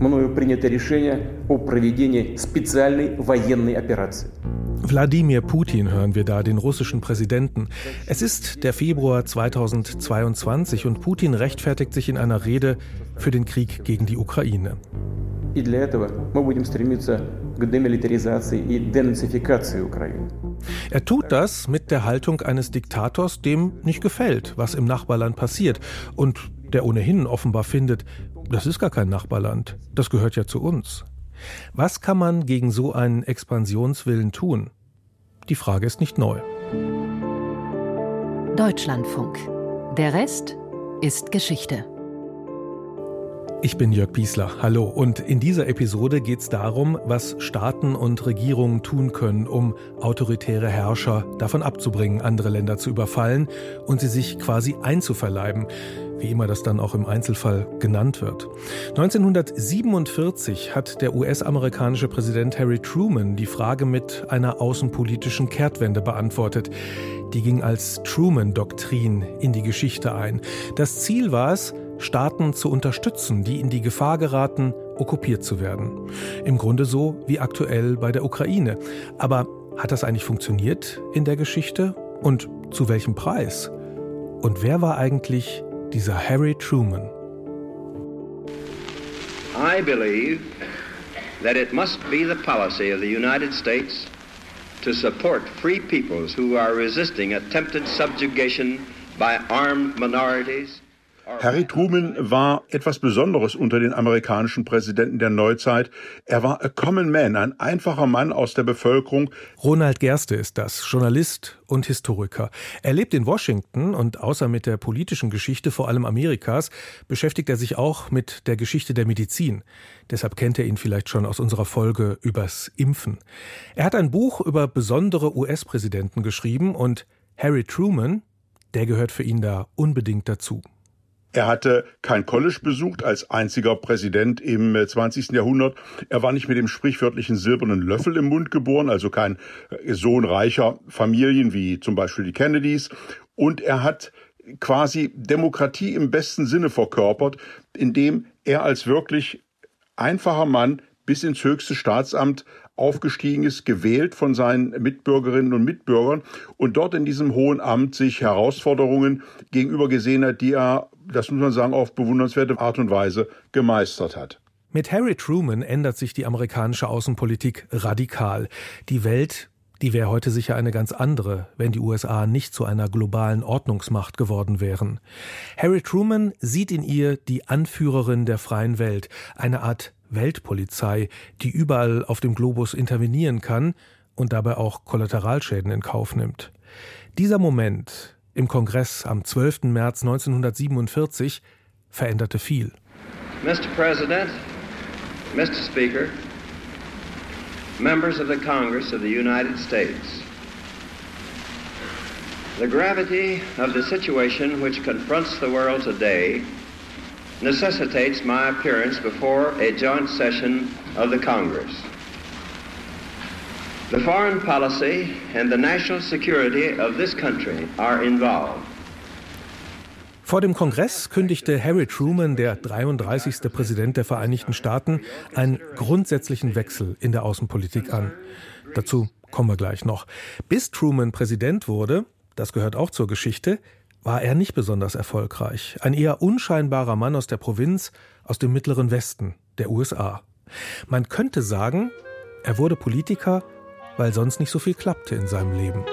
мною принято решение о проведении специальной военной операции. Wladimir Putin hören wir da, den russischen Präsidenten. Es ist der Februar 2022 und Putin rechtfertigt sich in einer Rede für den Krieg gegen die Ukraine. И для этого мы будем стремиться к демилитаризации и денацификации Украины. Er tut das mit der Haltung eines Diktators, dem nicht gefällt, was im Nachbarland passiert und der ohnehin offenbar findet, das ist gar kein Nachbarland, das gehört ja zu uns. Was kann man gegen so einen Expansionswillen tun? Die Frage ist nicht neu. Deutschlandfunk. Der Rest ist Geschichte. Ich bin Jörg Biesler. Hallo. Und in dieser Episode geht es darum, was Staaten und Regierungen tun können, um autoritäre Herrscher davon abzubringen, andere Länder zu überfallen und sie sich quasi einzuverleiben wie immer das dann auch im Einzelfall genannt wird. 1947 hat der US-amerikanische Präsident Harry Truman die Frage mit einer außenpolitischen Kehrtwende beantwortet. Die ging als Truman-Doktrin in die Geschichte ein. Das Ziel war es, Staaten zu unterstützen, die in die Gefahr geraten, okkupiert zu werden. Im Grunde so wie aktuell bei der Ukraine. Aber hat das eigentlich funktioniert in der Geschichte? Und zu welchem Preis? Und wer war eigentlich dieser Harry Truman? I believe that it must be the policy of the United States to support free peoples who are resisting attempted subjugation by armed minorities Harry Truman war etwas Besonderes unter den amerikanischen Präsidenten der Neuzeit. Er war a common man, ein einfacher Mann aus der Bevölkerung. Ronald Gerste ist das, Journalist und Historiker. Er lebt in Washington und außer mit der politischen Geschichte, vor allem Amerikas, beschäftigt er sich auch mit der Geschichte der Medizin. Deshalb kennt er ihn vielleicht schon aus unserer Folge übers Impfen. Er hat ein Buch über besondere US-Präsidenten geschrieben und Harry Truman, der gehört für ihn da unbedingt dazu. Er hatte kein College besucht als einziger Präsident im 20. Äh, Jahrhundert. Er war nicht mit dem sprichwörtlichen silbernen Löffel im Mund geboren, also kein äh, Sohn reicher Familien wie zum Beispiel die Kennedys. Und er hat quasi Demokratie im besten Sinne verkörpert, indem er als wirklich einfacher Mann bis ins höchste Staatsamt aufgestiegen ist, gewählt von seinen Mitbürgerinnen und Mitbürgern und dort in diesem hohen Amt sich Herausforderungen gegenüber gesehen hat, die er, das muss man sagen, auf bewundernswerte Art und Weise gemeistert hat. Mit Harry Truman ändert sich die amerikanische Außenpolitik radikal. Die Welt die wäre heute sicher eine ganz andere, wenn die USA nicht zu einer globalen Ordnungsmacht geworden wären. Harry Truman sieht in ihr die Anführerin der freien Welt, eine Art Weltpolizei, die überall auf dem Globus intervenieren kann und dabei auch Kollateralschäden in Kauf nimmt. Dieser Moment im Kongress am 12. März 1947 veränderte viel. Mr. President, Mr. Speaker, members of the Congress of the United States. The gravity of the situation which confronts the world today necessitates my appearance before a joint session of the Congress. The foreign policy and the national security of this country are involved. Vor dem Kongress kündigte Harry Truman, der 33. Präsident der Vereinigten Staaten, einen grundsätzlichen Wechsel in der Außenpolitik an. Dazu kommen wir gleich noch. Bis Truman Präsident wurde, das gehört auch zur Geschichte, war er nicht besonders erfolgreich. Ein eher unscheinbarer Mann aus der Provinz, aus dem mittleren Westen der USA. Man könnte sagen, er wurde Politiker, weil sonst nicht so viel klappte in seinem Leben.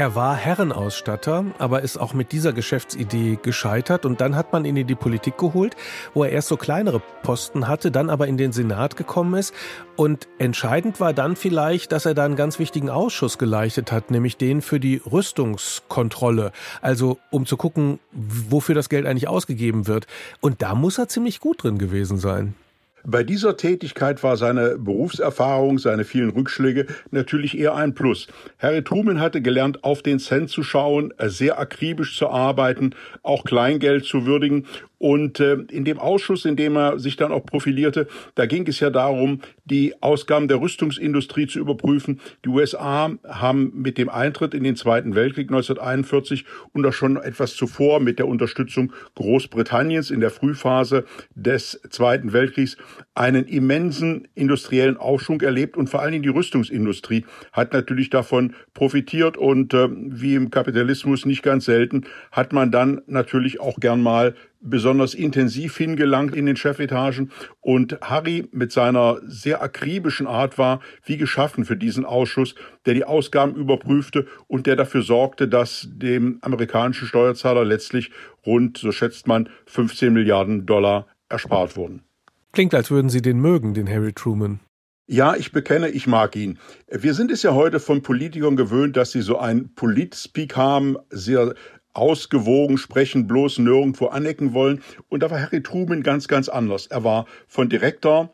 Er war Herrenausstatter, aber ist auch mit dieser Geschäftsidee gescheitert und dann hat man ihn in die Politik geholt, wo er erst so kleinere Posten hatte, dann aber in den Senat gekommen ist. Und entscheidend war dann vielleicht, dass er da einen ganz wichtigen Ausschuss geleitet hat, nämlich den für die Rüstungskontrolle, also um zu gucken, wofür das Geld eigentlich ausgegeben wird. Und da muss er ziemlich gut drin gewesen sein. Bei dieser Tätigkeit war seine Berufserfahrung, seine vielen Rückschläge natürlich eher ein Plus. Harry Truman hatte gelernt, auf den Cent zu schauen, sehr akribisch zu arbeiten, auch Kleingeld zu würdigen Und äh, in dem Ausschuss, in dem er sich dann auch profilierte, da ging es ja darum, die Ausgaben der Rüstungsindustrie zu überprüfen. Die USA haben mit dem Eintritt in den Zweiten Weltkrieg 1941 und auch schon etwas zuvor mit der Unterstützung Großbritanniens in der Frühphase des Zweiten Weltkriegs einen immensen industriellen Aufschwung erlebt und vor allen Dingen die Rüstungsindustrie hat natürlich davon profitiert und äh, wie im Kapitalismus nicht ganz selten hat man dann natürlich auch gern mal besonders intensiv hingelangt in den Chefetagen und Harry mit seiner sehr akribischen Art war wie geschaffen für diesen Ausschuss, der die Ausgaben überprüfte und der dafür sorgte, dass dem amerikanischen Steuerzahler letztlich rund, so schätzt man, 15 Milliarden Dollar erspart wurden. Klingt, als würden Sie den mögen, den Harry Truman. Ja, ich bekenne, ich mag ihn. Wir sind es ja heute von Politikern gewöhnt, dass sie so ein Politspeak haben, sehr ausgewogen sprechen, bloß nirgendwo anecken wollen. Und da war Harry Truman ganz, ganz anders. Er war von direkter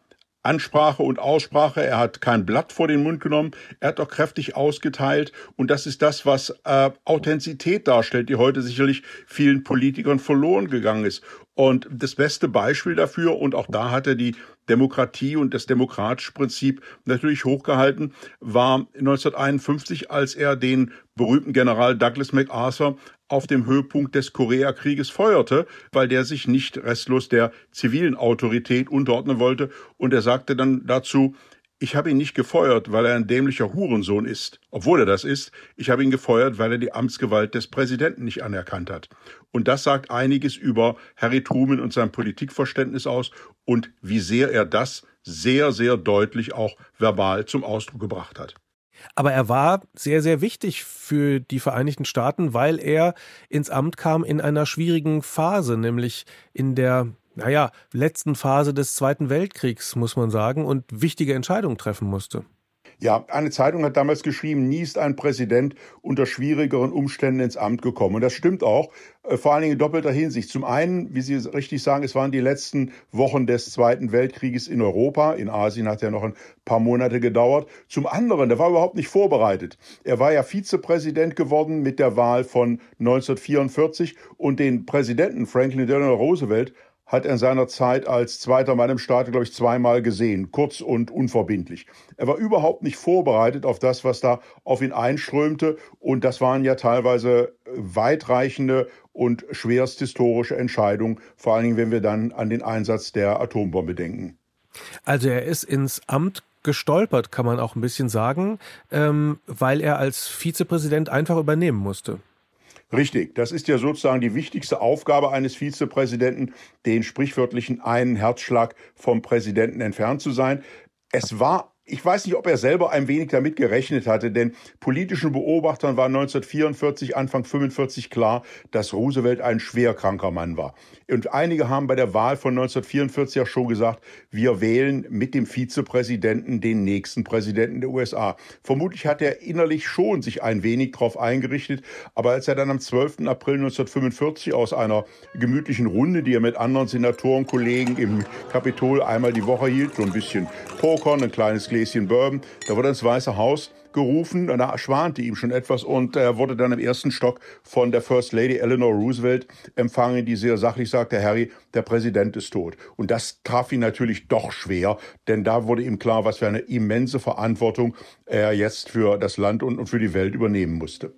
Ansprache und Aussprache. Er hat kein Blatt vor den Mund genommen. Er hat auch kräftig ausgeteilt. Und das ist das, was äh, Authentizität darstellt, die heute sicherlich vielen Politikern verloren gegangen ist. Und das beste Beispiel dafür, und auch da hat er die Demokratie und das demokratische Prinzip natürlich hochgehalten, war 1951, als er den berühmten General Douglas MacArthur auf dem Höhepunkt des Koreakrieges feuerte, weil der sich nicht restlos der zivilen Autorität unterordnen wollte. Und er sagte dann dazu, ich habe ihn nicht gefeuert, weil er ein dämlicher Hurensohn ist, obwohl er das ist. Ich habe ihn gefeuert, weil er die Amtsgewalt des Präsidenten nicht anerkannt hat. Und das sagt einiges über Harry Truman und sein Politikverständnis aus und wie sehr er das sehr, sehr deutlich auch verbal zum Ausdruck gebracht hat. Aber er war sehr, sehr wichtig für die Vereinigten Staaten, weil er ins Amt kam in einer schwierigen Phase, nämlich in der, naja, letzten Phase des Zweiten Weltkriegs, muss man sagen, und wichtige Entscheidungen treffen musste. Ja, eine Zeitung hat damals geschrieben, nie ist ein Präsident unter schwierigeren Umständen ins Amt gekommen. Und das stimmt auch, äh, vor allen Dingen in doppelter Hinsicht. Zum einen, wie Sie richtig sagen, es waren die letzten Wochen des Zweiten Weltkrieges in Europa. In Asien hat er noch ein paar Monate gedauert. Zum anderen, der war überhaupt nicht vorbereitet. Er war ja Vizepräsident geworden mit der Wahl von 1944 und den Präsidenten Franklin Delano Roosevelt hat er in seiner Zeit als zweiter Mann im Staat, glaube ich, zweimal gesehen, kurz und unverbindlich. Er war überhaupt nicht vorbereitet auf das, was da auf ihn einströmte. Und das waren ja teilweise weitreichende und schwerst historische Entscheidungen, vor allen Dingen, wenn wir dann an den Einsatz der Atombombe denken. Also er ist ins Amt gestolpert, kann man auch ein bisschen sagen, ähm, weil er als Vizepräsident einfach übernehmen musste. Richtig, das ist ja sozusagen die wichtigste Aufgabe eines Vizepräsidenten, den sprichwörtlichen einen Herzschlag vom Präsidenten entfernt zu sein. Es war ich weiß nicht, ob er selber ein wenig damit gerechnet hatte, denn politischen Beobachtern war 1944, Anfang 45 klar, dass Roosevelt ein schwerkranker Mann war. Und einige haben bei der Wahl von 1944 ja schon gesagt, wir wählen mit dem Vizepräsidenten den nächsten Präsidenten der USA. Vermutlich hat er innerlich schon sich ein wenig darauf eingerichtet, aber als er dann am 12. April 1945 aus einer gemütlichen Runde, die er mit anderen Senatorenkollegen im Kapitol einmal die Woche hielt, so ein bisschen Pokern, ein kleines Gläschen Bourbon. Da wurde ins Weiße Haus gerufen, da schwante ihm schon etwas und er wurde dann im ersten Stock von der First Lady Eleanor Roosevelt empfangen, die sehr sachlich sagte, Harry, der Präsident ist tot. Und das traf ihn natürlich doch schwer, denn da wurde ihm klar, was für eine immense Verantwortung er jetzt für das Land und für die Welt übernehmen musste.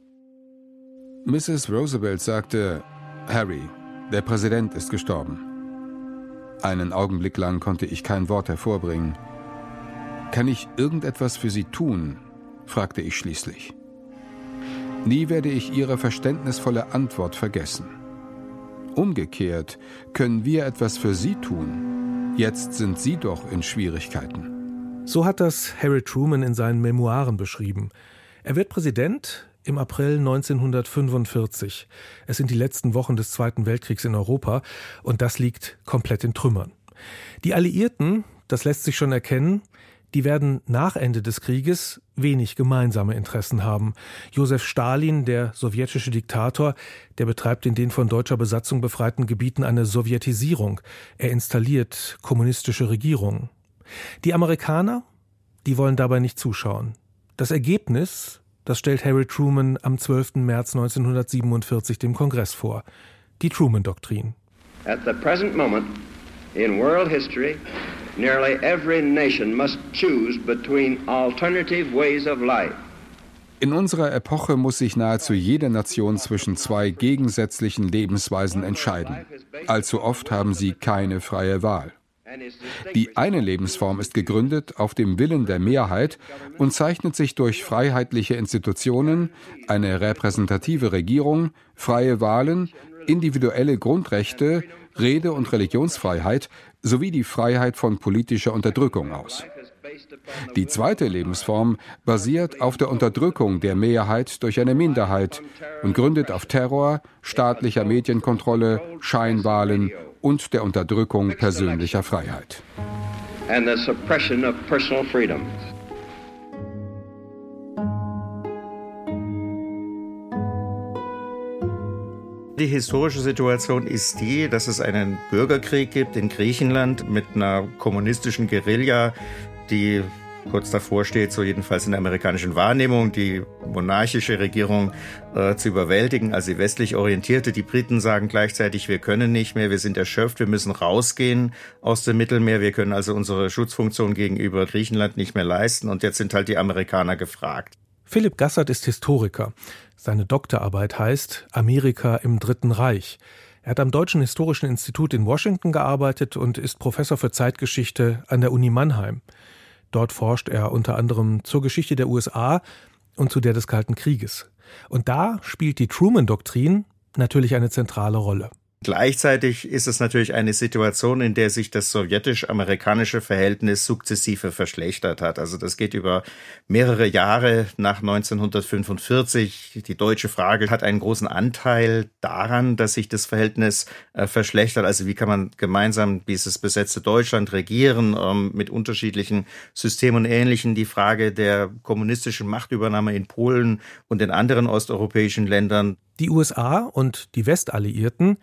Mrs. Roosevelt sagte, Harry, der Präsident ist gestorben. Einen Augenblick lang konnte ich kein Wort hervorbringen. Kann ich irgendetwas für Sie tun? fragte ich schließlich. Nie werde ich Ihre verständnisvolle Antwort vergessen. Umgekehrt können wir etwas für Sie tun. Jetzt sind Sie doch in Schwierigkeiten. So hat das Harry Truman in seinen Memoiren beschrieben. Er wird Präsident im April 1945. Es sind die letzten Wochen des Zweiten Weltkriegs in Europa und das liegt komplett in Trümmern. Die Alliierten, das lässt sich schon erkennen, die werden nach Ende des Krieges wenig gemeinsame Interessen haben. Josef Stalin, der sowjetische Diktator, der betreibt in den von deutscher Besatzung befreiten Gebieten eine Sowjetisierung. Er installiert kommunistische Regierungen. Die Amerikaner, die wollen dabei nicht zuschauen. Das Ergebnis, das stellt Harry Truman am 12. März 1947 dem Kongress vor. Die Truman-Doktrin. At the present moment in world history, nearly every nation must choose between alternative ways of life. In unserer Epoche muss sich nahezu jede Nation zwischen zwei gegensätzlichen Lebensweisen entscheiden. Allzu oft haben sie keine freie Wahl. Die eine Lebensform ist gegründet auf dem Willen der Mehrheit und zeichnet sich durch freiheitliche Institutionen, eine repräsentative Regierung, freie Wahlen, individuelle Grundrechte, Rede- und Religionsfreiheit sowie die Freiheit von politischer Unterdrückung aus. Die zweite Lebensform basiert auf der Unterdrückung der Mehrheit durch eine Minderheit und gründet auf Terror, staatlicher Medienkontrolle, Scheinwahlen und der Unterdrückung persönlicher Freiheit. And the suppression of personal freedoms. Die historische Situation ist die, dass es einen Bürgerkrieg gibt in Griechenland mit einer kommunistischen Guerilla, die kurz davor steht, so jedenfalls in der amerikanischen Wahrnehmung, die monarchische Regierung äh, zu überwältigen, also die westlich orientierte. Die Briten sagen gleichzeitig, wir können nicht mehr, wir sind erschöpft, wir müssen rausgehen aus dem Mittelmeer, wir können also unsere Schutzfunktion gegenüber Griechenland nicht mehr leisten und jetzt sind halt die Amerikaner gefragt. Philipp Gassert ist Historiker. Seine Doktorarbeit heißt Amerika im Dritten Reich. Er hat am Deutschen Historischen Institut in Washington gearbeitet und ist Professor für Zeitgeschichte an der Uni Mannheim. Dort forscht er unter anderem zur Geschichte der USA und zu der des Kalten Krieges. Und da spielt die Truman-Doktrin natürlich eine zentrale Rolle. Gleichzeitig ist es natürlich eine Situation, in der sich das sowjetisch-amerikanische Verhältnis sukzessive verschlechtert hat. Also das geht über mehrere Jahre nach 1945. Die deutsche Frage hat einen großen Anteil daran, dass sich das Verhältnis äh, verschlechtert. Also wie kann man gemeinsam dieses besetzte Deutschland regieren ähm, mit unterschiedlichen Systemen und Ähnlichen. Die Frage der kommunistischen Machtübernahme in Polen und in anderen osteuropäischen Ländern. Die USA und die Westalliierten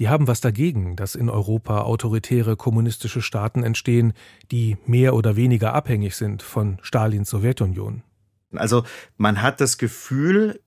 die haben was dagegen, dass in Europa autoritäre kommunistische Staaten entstehen, die mehr oder weniger abhängig sind von Stalins Sowjetunion. Also man hat das Gefühl,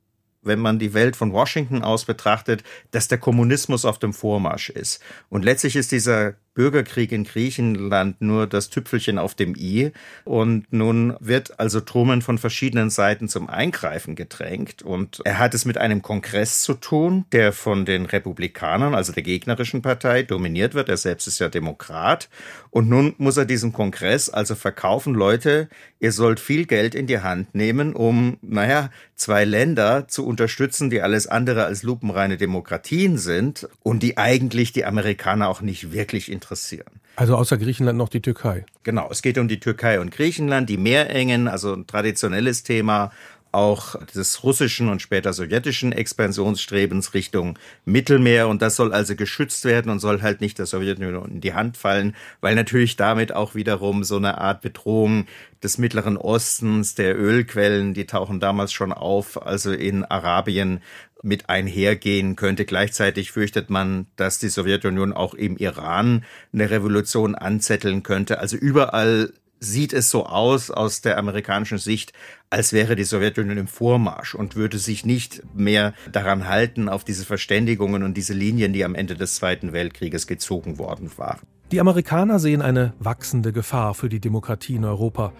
wenn man die Welt von Washington aus betrachtet, dass der Kommunismus auf dem Vormarsch ist. Und letztlich ist dieser Bürgerkrieg in Griechenland nur das Tüpfelchen auf dem i. Und nun wird also Truman von verschiedenen Seiten zum Eingreifen gedrängt. Und er hat es mit einem Kongress zu tun, der von den Republikanern, also der gegnerischen Partei, dominiert wird. Er selbst ist ja Demokrat. Und nun muss er diesem Kongress also verkaufen, Leute, ihr sollt viel Geld in die Hand nehmen, um, naja, zwei Länder zu unterstützen, die alles andere als lupenreine Demokratien sind und die eigentlich die Amerikaner auch nicht wirklich interessieren interessieren. Also außer Griechenland noch die Türkei. Genau, es geht um die Türkei und Griechenland, die Meerengen, also ein traditionelles Thema auch des russischen und später sowjetischen Expansionsstrebens Richtung Mittelmeer. Und das soll also geschützt werden und soll halt nicht der Sowjetunion in die Hand fallen, weil natürlich damit auch wiederum so eine Art Bedrohung des Mittleren Ostens, der Ölquellen, die tauchen damals schon auf, also in Arabien mit einhergehen könnte. Gleichzeitig fürchtet man, dass die Sowjetunion auch im Iran eine Revolution anzetteln könnte. Also überall sieht es so aus aus der amerikanischen Sicht, als wäre die Sowjetunion im Vormarsch und würde sich nicht mehr daran halten, auf diese Verständigungen und diese Linien, die am Ende des Zweiten Weltkrieges gezogen worden waren. Die Amerikaner sehen eine wachsende Gefahr für die Demokratie in Europa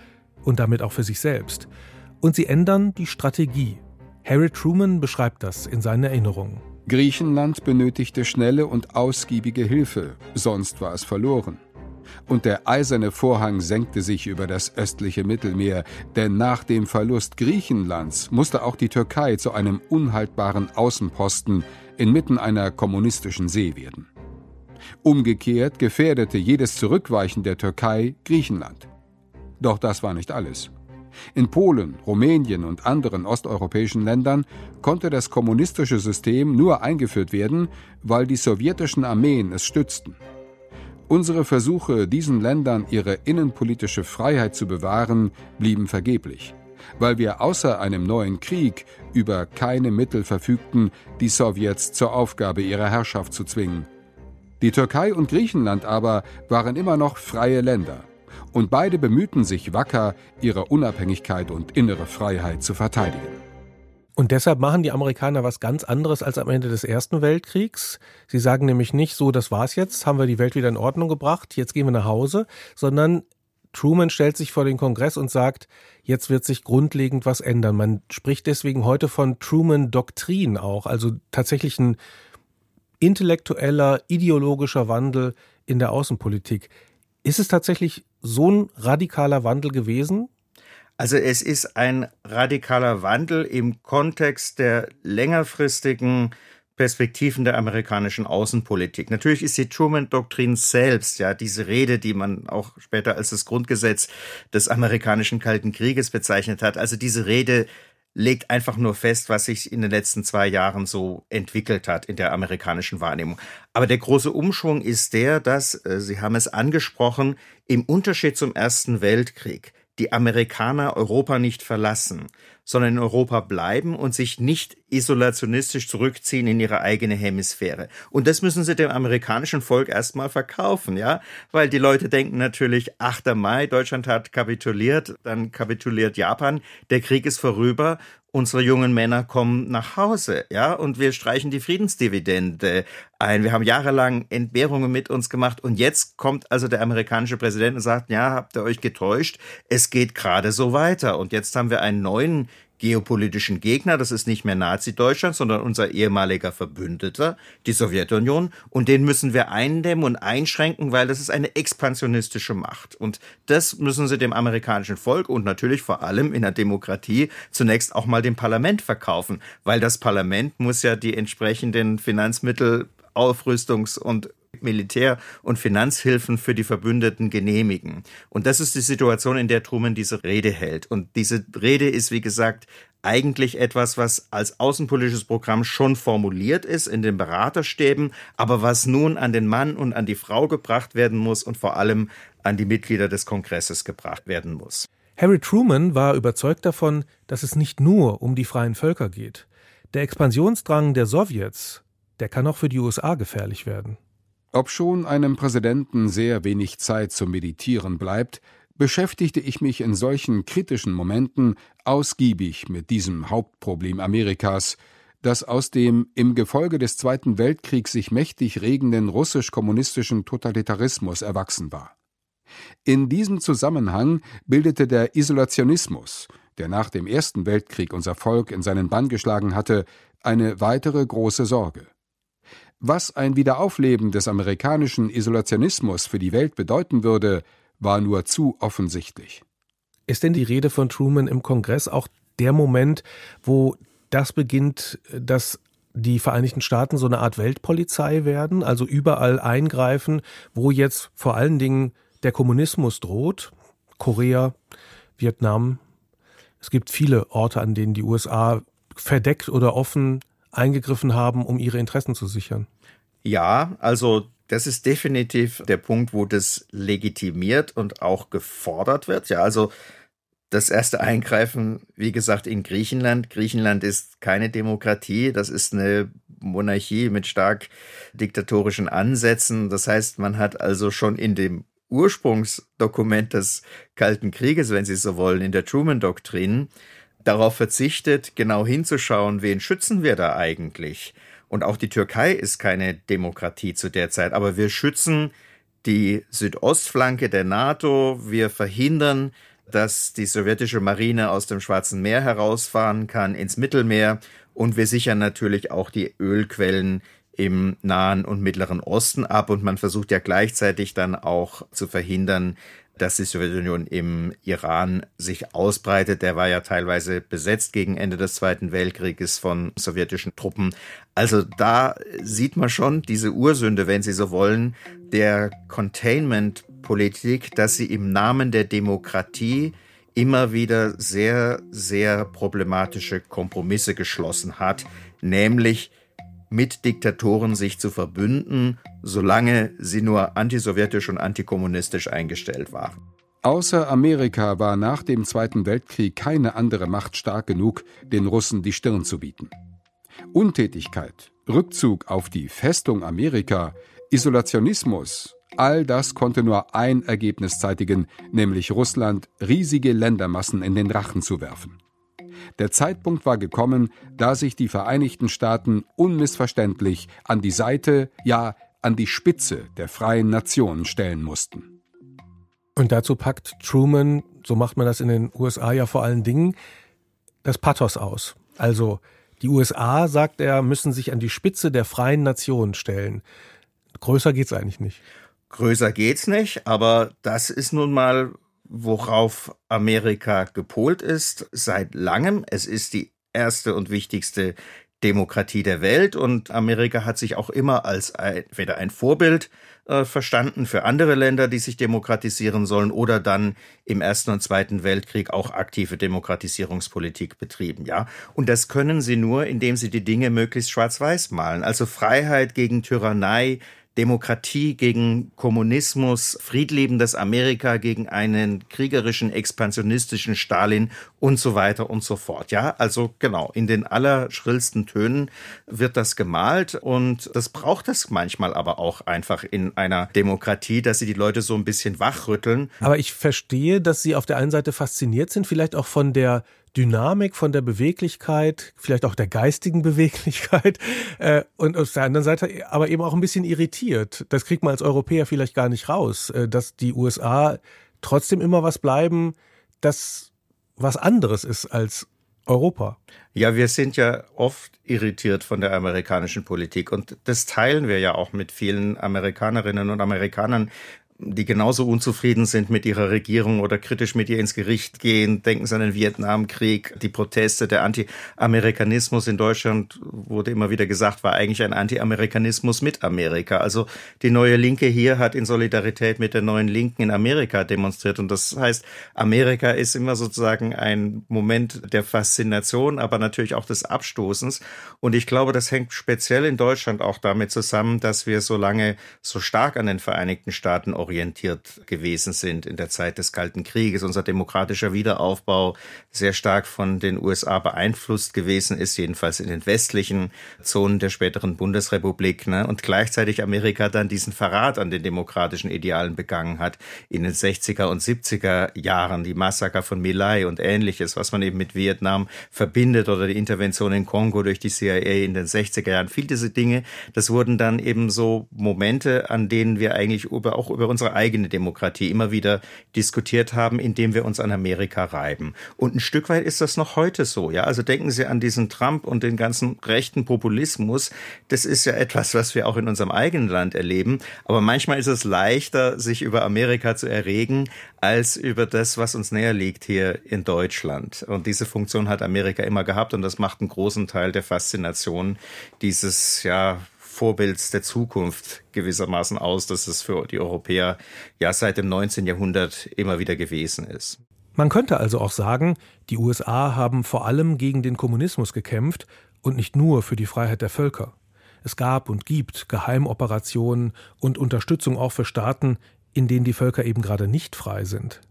und damit auch für sich selbst. Und sie ändern die Strategie, Harry Truman beschreibt das in seinen Erinnerungen. Griechenland benötigte schnelle und ausgiebige Hilfe, sonst war es verloren. Und der eiserne Vorhang senkte sich über das östliche Mittelmeer, denn nach dem Verlust Griechenlands musste auch die Türkei zu einem unhaltbaren Außenposten inmitten einer kommunistischen See werden. Umgekehrt gefährdete jedes Zurückweichen der Türkei Griechenland. Doch das war nicht alles. In Polen, Rumänien und anderen osteuropäischen Ländern konnte das kommunistische System nur eingeführt werden, weil die sowjetischen Armeen es stützten. Unsere Versuche, diesen Ländern ihre innenpolitische Freiheit zu bewahren, blieben vergeblich, weil wir außer einem neuen Krieg über keine Mittel verfügten, die Sowjets zur Aufgabe ihrer Herrschaft zu zwingen. Die Türkei und Griechenland aber waren immer noch freie Länder und beide bemühten sich wacker, ihre Unabhängigkeit und innere Freiheit zu verteidigen. Und deshalb machen die Amerikaner was ganz anderes als am Ende des Ersten Weltkriegs. Sie sagen nämlich nicht so, das war's jetzt, haben wir die Welt wieder in Ordnung gebracht, jetzt gehen wir nach Hause, sondern Truman stellt sich vor den Kongress und sagt, jetzt wird sich grundlegend was ändern. Man spricht deswegen heute von Truman-Doktrin auch, also tatsächlich ein intellektueller, ideologischer Wandel in der Außenpolitik. Ist es tatsächlich so ein radikaler Wandel gewesen? Also es ist ein radikaler Wandel im Kontext der längerfristigen Perspektiven der amerikanischen Außenpolitik. Natürlich ist die Truman-Doktrin selbst, ja, diese Rede, die man auch später als das Grundgesetz des amerikanischen Kalten Krieges bezeichnet hat, also diese Rede legt einfach nur fest, was sich in den letzten zwei Jahren so entwickelt hat in der amerikanischen Wahrnehmung. Aber der große Umschwung ist der, dass, äh, Sie haben es angesprochen, im Unterschied zum Ersten Weltkrieg die Amerikaner Europa nicht verlassen, sondern in Europa bleiben und sich nicht isolationistisch zurückziehen in ihre eigene Hemisphäre. Und das müssen sie dem amerikanischen Volk erstmal verkaufen, ja? Weil die Leute denken natürlich, 8. Mai, Deutschland hat kapituliert, dann kapituliert Japan, der Krieg ist vorüber unsere jungen Männer kommen nach Hause, ja, und wir streichen die Friedensdividende ein. Wir haben jahrelang Entbehrungen mit uns gemacht und jetzt kommt also der amerikanische Präsident und sagt, ja, habt ihr euch getäuscht? Es geht gerade so weiter und jetzt haben wir einen neuen geopolitischen Gegner. Das ist nicht mehr Nazi-Deutschland, sondern unser ehemaliger Verbündeter, die Sowjetunion. Und den müssen wir eindämmen und einschränken, weil das ist eine expansionistische Macht. Und das müssen sie dem amerikanischen Volk und natürlich vor allem in der Demokratie zunächst auch mal dem Parlament verkaufen, weil das Parlament muss ja die entsprechenden Finanzmittel Aufrüstungs- und Militär- und Finanzhilfen für die Verbündeten genehmigen. Und das ist die Situation, in der Truman diese Rede hält. Und diese Rede ist, wie gesagt, eigentlich etwas, was als außenpolitisches Programm schon formuliert ist in den Beraterstäben, aber was nun an den Mann und an die Frau gebracht werden muss und vor allem an die Mitglieder des Kongresses gebracht werden muss. Harry Truman war überzeugt davon, dass es nicht nur um die freien Völker geht. Der Expansionsdrang der Sowjets, der kann auch für die USA gefährlich werden. Obschon einem Präsidenten sehr wenig Zeit zum Meditieren bleibt, beschäftigte ich mich in solchen kritischen Momenten ausgiebig mit diesem Hauptproblem Amerikas, das aus dem im Gefolge des Zweiten Weltkriegs sich mächtig regenden russisch-kommunistischen Totalitarismus erwachsen war. In diesem Zusammenhang bildete der Isolationismus, der nach dem Ersten Weltkrieg unser Volk in seinen Bann geschlagen hatte, eine weitere große Sorge. Was ein Wiederaufleben des amerikanischen Isolationismus für die Welt bedeuten würde, war nur zu offensichtlich. Ist denn die Rede von Truman im Kongress auch der Moment, wo das beginnt, dass die Vereinigten Staaten so eine Art Weltpolizei werden, also überall eingreifen, wo jetzt vor allen Dingen der Kommunismus droht? Korea, Vietnam. Es gibt viele Orte, an denen die USA verdeckt oder offen eingegriffen haben, um ihre Interessen zu sichern. Ja, also das ist definitiv der Punkt, wo das legitimiert und auch gefordert wird. Ja, also das erste Eingreifen, wie gesagt, in Griechenland. Griechenland ist keine Demokratie, das ist eine Monarchie mit stark diktatorischen Ansätzen. Das heißt, man hat also schon in dem Ursprungsdokument des Kalten Krieges, wenn Sie so wollen, in der Truman-Doktrin, darauf verzichtet, genau hinzuschauen, wen schützen wir da eigentlich. Und auch die Türkei ist keine Demokratie zu der Zeit, aber wir schützen die Südostflanke der NATO, wir verhindern, dass die sowjetische Marine aus dem Schwarzen Meer herausfahren kann ins Mittelmeer. Und wir sichern natürlich auch die Ölquellen im Nahen und Mittleren Osten ab. Und man versucht ja gleichzeitig dann auch zu verhindern, dass die Sowjetunion im Iran sich ausbreitet. Der war ja teilweise besetzt gegen Ende des Zweiten Weltkrieges von sowjetischen Truppen. Also da sieht man schon diese Ursünde, wenn Sie so wollen, der Containment-Politik, dass sie im Namen der Demokratie immer wieder sehr, sehr problematische Kompromisse geschlossen hat, nämlich mit Diktatoren sich zu verbünden, solange sie nur antisowjetisch und antikommunistisch eingestellt waren. Außer Amerika war nach dem Zweiten Weltkrieg keine andere Macht stark genug, den Russen die Stirn zu bieten. Untätigkeit, Rückzug auf die Festung Amerika, Isolationismus, all das konnte nur ein Ergebnis zeitigen, nämlich Russland riesige Ländermassen in den Rachen zu werfen. Der Zeitpunkt war gekommen, da sich die Vereinigten Staaten unmissverständlich an die Seite, ja an die Spitze der freien Nationen stellen mussten. Und dazu packt Truman, so macht man das in den USA ja vor allen Dingen, das Pathos aus. Also die USA, sagt er, müssen sich an die Spitze der freien Nationen stellen. Größer geht's eigentlich nicht. Größer geht's nicht, aber das ist nun mal, worauf Amerika gepolt ist seit langem. Es ist die erste und wichtigste Demokratie der Welt und Amerika hat sich auch immer als entweder ein Vorbild äh, verstanden für andere Länder, die sich demokratisieren sollen oder dann im Ersten und Zweiten Weltkrieg auch aktive Demokratisierungspolitik betrieben, ja. Und das können sie nur, indem sie die Dinge möglichst schwarz-weiß malen. Also Freiheit gegen Tyrannei, Demokratie gegen Kommunismus, friedliebendes Amerika gegen einen kriegerischen, expansionistischen Stalin und so weiter und so fort. Ja, also genau, in den allerschrillsten Tönen wird das gemalt und das braucht es manchmal aber auch einfach in einer Demokratie, dass sie die Leute so ein bisschen wachrütteln. Aber ich verstehe, dass Sie auf der einen Seite fasziniert sind, vielleicht auch von der Dynamik, von der Beweglichkeit, vielleicht auch der geistigen Beweglichkeit äh, und auf der anderen Seite aber eben auch ein bisschen irritiert. Das kriegt man als Europäer vielleicht gar nicht raus, äh, dass die USA trotzdem immer was bleiben, das was anderes ist als Europa. Ja, wir sind ja oft irritiert von der amerikanischen Politik und das teilen wir ja auch mit vielen Amerikanerinnen und Amerikanern, die genauso unzufrieden sind mit ihrer Regierung oder kritisch mit ihr ins Gericht gehen. Denken Sie an den Vietnamkrieg, die Proteste, der Anti-Amerikanismus in Deutschland wurde immer wieder gesagt, war eigentlich ein Anti-Amerikanismus mit Amerika. Also die neue Linke hier hat in Solidarität mit der neuen Linken in Amerika demonstriert. Und das heißt, Amerika ist immer sozusagen ein Moment der Faszination, aber natürlich auch des Abstoßens. Und ich glaube, das hängt speziell in Deutschland auch damit zusammen, dass wir so lange so stark an den Vereinigten Staaten orientiert gewesen sind in der Zeit des Kalten Krieges. Unser demokratischer Wiederaufbau sehr stark von den USA beeinflusst gewesen ist, jedenfalls in den westlichen Zonen der späteren Bundesrepublik. Ne? Und gleichzeitig Amerika dann diesen Verrat an den demokratischen Idealen begangen hat in den 60er und 70er Jahren, die Massaker von Milai und ähnliches, was man eben mit Vietnam verbindet oder die Intervention in Kongo durch die CIA in den 60er Jahren. Viel diese Dinge, das wurden dann eben so Momente, an denen wir eigentlich über, auch über unsere eigene Demokratie immer wieder diskutiert haben, indem wir uns an Amerika reiben. Und ein Stück weit ist das noch heute so. Ja, also denken Sie an diesen Trump und den ganzen rechten Populismus. Das ist ja etwas, was wir auch in unserem eigenen Land erleben. Aber manchmal ist es leichter, sich über Amerika zu erregen, als über das, was uns näher liegt hier in Deutschland. Und diese Funktion hat Amerika immer gehabt und das macht einen großen Teil der Faszination dieses, ja, Vorbilds der Zukunft gewissermaßen aus, dass es für die Europäer ja seit dem 19. Jahrhundert immer wieder gewesen ist. Man könnte also auch sagen, die USA haben vor allem gegen den Kommunismus gekämpft und nicht nur für die Freiheit der Völker. Es gab und gibt Geheimoperationen und Unterstützung auch für Staaten, in denen die Völker eben gerade nicht frei sind.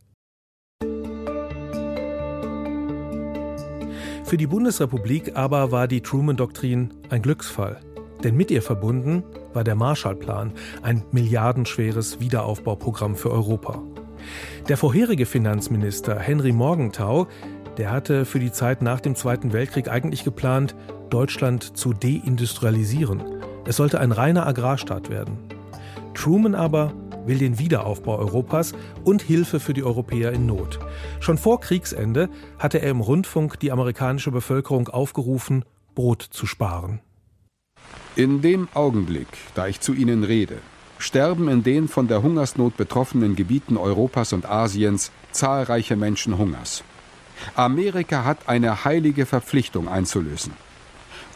Für die Bundesrepublik aber war die Truman-Doktrin ein Glücksfall. Denn mit ihr verbunden war der Marshallplan, ein milliardenschweres Wiederaufbauprogramm für Europa. Der vorherige Finanzminister Henry Morgenthau, der hatte für die Zeit nach dem Zweiten Weltkrieg eigentlich geplant, Deutschland zu deindustrialisieren. Es sollte ein reiner Agrarstaat werden. Truman aber will den Wiederaufbau Europas und Hilfe für die Europäer in Not. Schon vor Kriegsende hatte er im Rundfunk die amerikanische Bevölkerung aufgerufen, Brot zu sparen. In dem Augenblick, da ich zu Ihnen rede, sterben in den von der Hungersnot betroffenen Gebieten Europas und Asiens zahlreiche Menschen Hungers. Amerika hat eine heilige Verpflichtung einzulösen.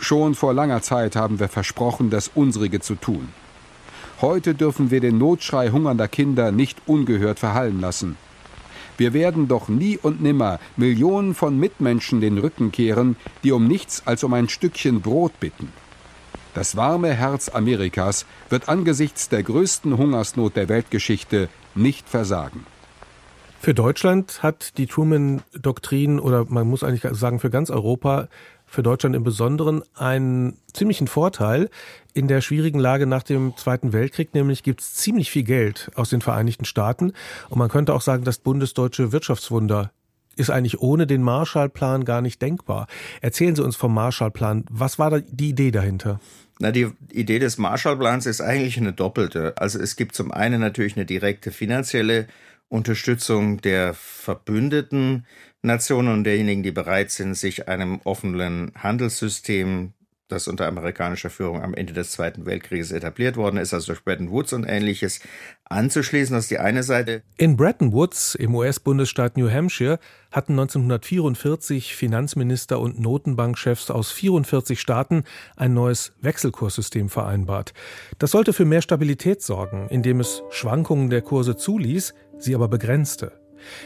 Schon vor langer Zeit haben wir versprochen, das Unsrige zu tun. Heute dürfen wir den Notschrei hungernder Kinder nicht ungehört verhallen lassen. Wir werden doch nie und nimmer Millionen von Mitmenschen den Rücken kehren, die um nichts als um ein Stückchen Brot bitten. Das warme Herz Amerikas wird angesichts der größten Hungersnot der Weltgeschichte nicht versagen. Für Deutschland hat die Truman-Doktrin oder man muss eigentlich sagen für ganz Europa, für Deutschland im Besonderen einen ziemlichen Vorteil in der schwierigen Lage nach dem Zweiten Weltkrieg, nämlich gibt es ziemlich viel Geld aus den Vereinigten Staaten und man könnte auch sagen, das bundesdeutsche Wirtschaftswunder ist eigentlich ohne den Marshallplan gar nicht denkbar. Erzählen Sie uns vom Marshallplan. Was war die Idee dahinter? Na, die Idee des Marshallplans ist eigentlich eine doppelte. Also es gibt zum einen natürlich eine direkte finanzielle Unterstützung der Verbündeten Nationen und derjenigen, die bereit sind, sich einem offenen Handelssystem das unter amerikanischer Führung am Ende des Zweiten Weltkrieges etabliert worden ist, also durch Bretton Woods und ähnliches, anzuschließen. Das die eine Seite. In Bretton Woods im US-Bundesstaat New Hampshire hatten 1944 Finanzminister und Notenbankchefs aus 44 Staaten ein neues Wechselkurssystem vereinbart. Das sollte für mehr Stabilität sorgen, indem es Schwankungen der Kurse zuließ, sie aber begrenzte.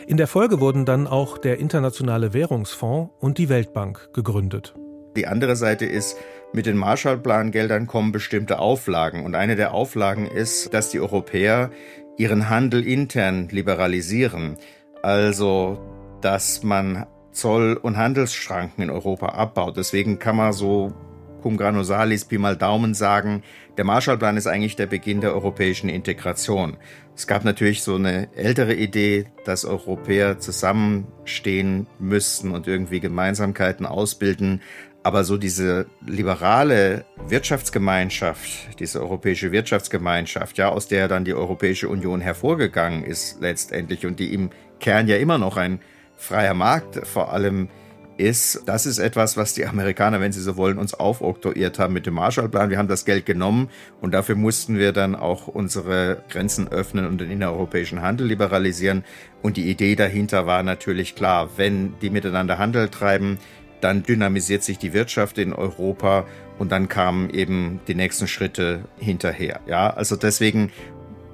In der Folge wurden dann auch der Internationale Währungsfonds und die Weltbank gegründet. Die andere Seite ist, mit den Marshallplan-Geldern kommen bestimmte Auflagen. Und eine der Auflagen ist, dass die Europäer ihren Handel intern liberalisieren. Also, dass man Zoll- und Handelsschranken in Europa abbaut. Deswegen kann man so cum granosalis Pi mal Daumen sagen, der Marshallplan ist eigentlich der Beginn der europäischen Integration. Es gab natürlich so eine ältere Idee, dass Europäer zusammenstehen müssten und irgendwie Gemeinsamkeiten ausbilden. Aber so diese liberale Wirtschaftsgemeinschaft, diese europäische Wirtschaftsgemeinschaft, ja, aus der dann die Europäische Union hervorgegangen ist letztendlich und die im Kern ja immer noch ein freier Markt vor allem ist, das ist etwas, was die Amerikaner, wenn sie so wollen, uns aufoktroyiert haben mit dem Marshallplan. Wir haben das Geld genommen und dafür mussten wir dann auch unsere Grenzen öffnen und den innereuropäischen Handel liberalisieren. Und die Idee dahinter war natürlich klar, wenn die miteinander Handel treiben, dann dynamisiert sich die Wirtschaft in Europa und dann kamen eben die nächsten Schritte hinterher. Ja, also deswegen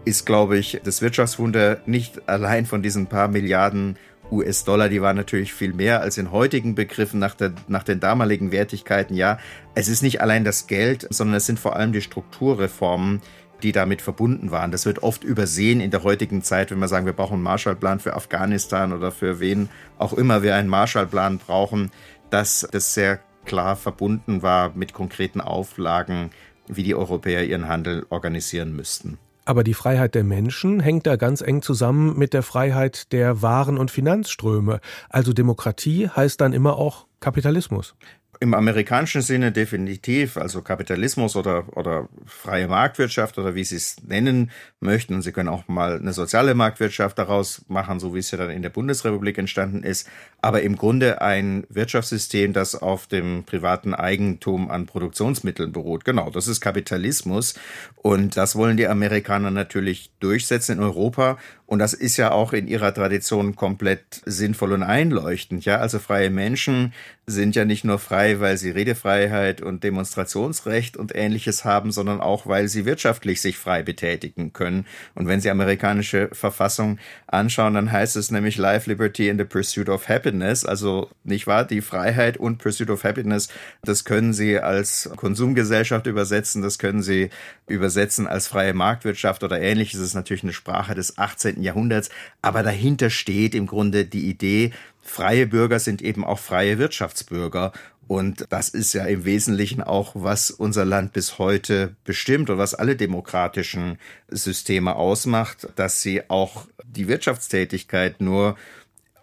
ist, glaube ich, das Wirtschaftswunder nicht allein von diesen paar Milliarden US-Dollar, die waren natürlich viel mehr als in heutigen Begriffen nach, der, nach den damaligen Wertigkeiten. Ja, es ist nicht allein das Geld, sondern es sind vor allem die Strukturreformen, die damit verbunden waren. Das wird oft übersehen in der heutigen Zeit, wenn wir sagen, wir brauchen einen Marshallplan für Afghanistan oder für wen auch immer wir einen Marshallplan brauchen dass das sehr klar verbunden war mit konkreten Auflagen, wie die Europäer ihren Handel organisieren müssten. Aber die Freiheit der Menschen hängt da ganz eng zusammen mit der Freiheit der Waren- und Finanzströme. Also Demokratie heißt dann immer auch Kapitalismus. Im amerikanischen Sinne definitiv, also Kapitalismus oder, oder freie Marktwirtschaft oder wie Sie es nennen möchten. Sie können auch mal eine soziale Marktwirtschaft daraus machen, so wie es ja dann in der Bundesrepublik entstanden ist. Aber im Grunde ein Wirtschaftssystem, das auf dem privaten Eigentum an Produktionsmitteln beruht. Genau, das ist Kapitalismus. Und das wollen die Amerikaner natürlich durchsetzen in Europa. Und das ist ja auch in ihrer Tradition komplett sinnvoll und einleuchtend. Ja, also freie Menschen sind ja nicht nur frei, weil sie Redefreiheit und Demonstrationsrecht und ähnliches haben, sondern auch, weil sie wirtschaftlich sich frei betätigen können. Und wenn Sie amerikanische Verfassung anschauen, dann heißt es nämlich Life, Liberty and the Pursuit of Happiness. Also nicht wahr? Die Freiheit und Pursuit of Happiness, das können Sie als Konsumgesellschaft übersetzen, das können Sie übersetzen als freie Marktwirtschaft oder ähnliches. Das ist natürlich eine Sprache des 18. Jahrhunderts. Aber dahinter steht im Grunde die Idee, freie Bürger sind eben auch freie Wirtschaftsbürger. Und das ist ja im Wesentlichen auch, was unser Land bis heute bestimmt und was alle demokratischen Systeme ausmacht, dass sie auch die Wirtschaftstätigkeit nur